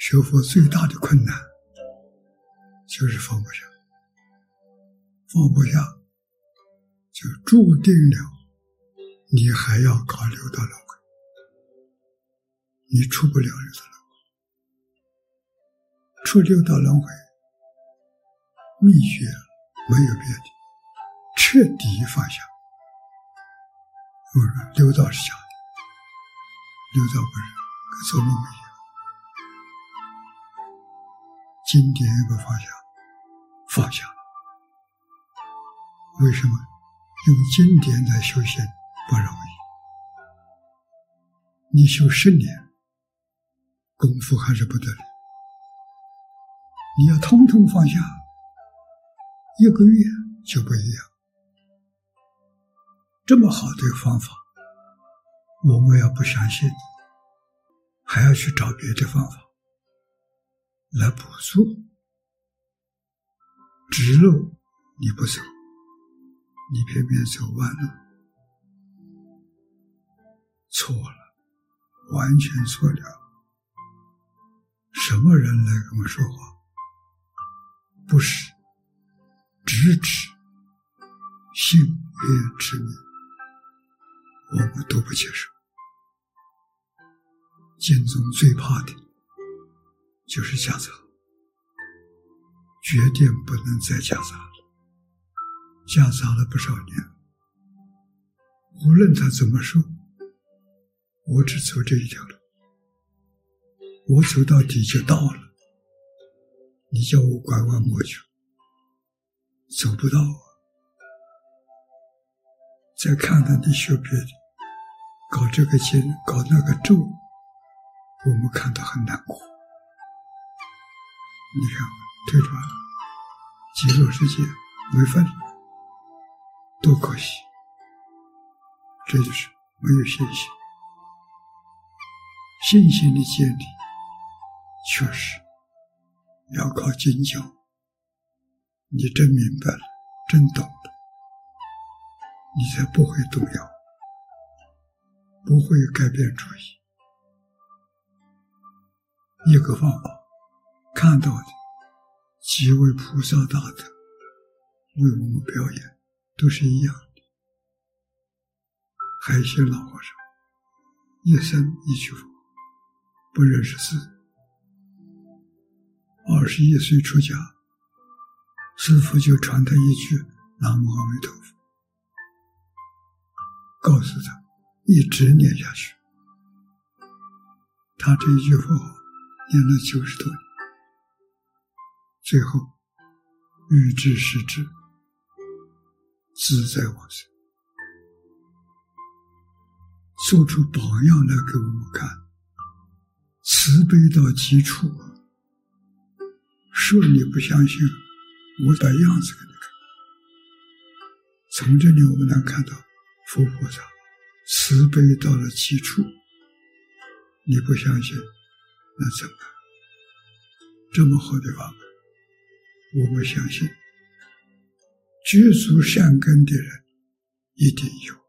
学佛最大的困难就是放不下，放不下就注定了你还要搞六道轮回，你出不了六道轮回。出六道轮回，秘诀没有别的，彻底放下。我说六道是假的，六道不是，跟做梦一样。经典一个放下，放下。为什么用经典来修行不容易？你修十年，功夫还是不得了。你要通通放下，一个月就不一样。这么好的方法，我们要不相信，还要去找别的方法。来补助，直路你不走，你偏偏走弯路，错了，完全错了。什么人来跟我说话？不是，直指性愿之名，我们都不接受。剑中最怕的。就是夹杂，决定不能再夹杂了。夹杂了不少年，无论他怎么说，我只走这一条路，我走到底就到了。你叫我拐弯抹角，走不到啊！再看看你学别的，搞这个经，搞那个咒，我们看到很难过。你看，退转了，极乐世界没份，多可惜！这就是没有信心。信心的建立，确实要靠经教。你真明白了，真懂了，你才不会动摇，不会改变主意。一个方法。看到的几位菩萨大德为我们表演，都是一样的。海心老和尚一生一句佛，不认识字，二十一岁出家，师父就传他一句“南无阿弥陀佛”，告诉他一直念下去。他这一句佛念了九十多年。最后，欲知实质，自在往生，做出榜样来给我们看，慈悲到极处啊！说你不相信，我把样子给你看。从这里我们能看到，佛菩萨慈悲到了极处，你不相信，那怎么办？这么好的法门。我们相信，具足善根的人一定有。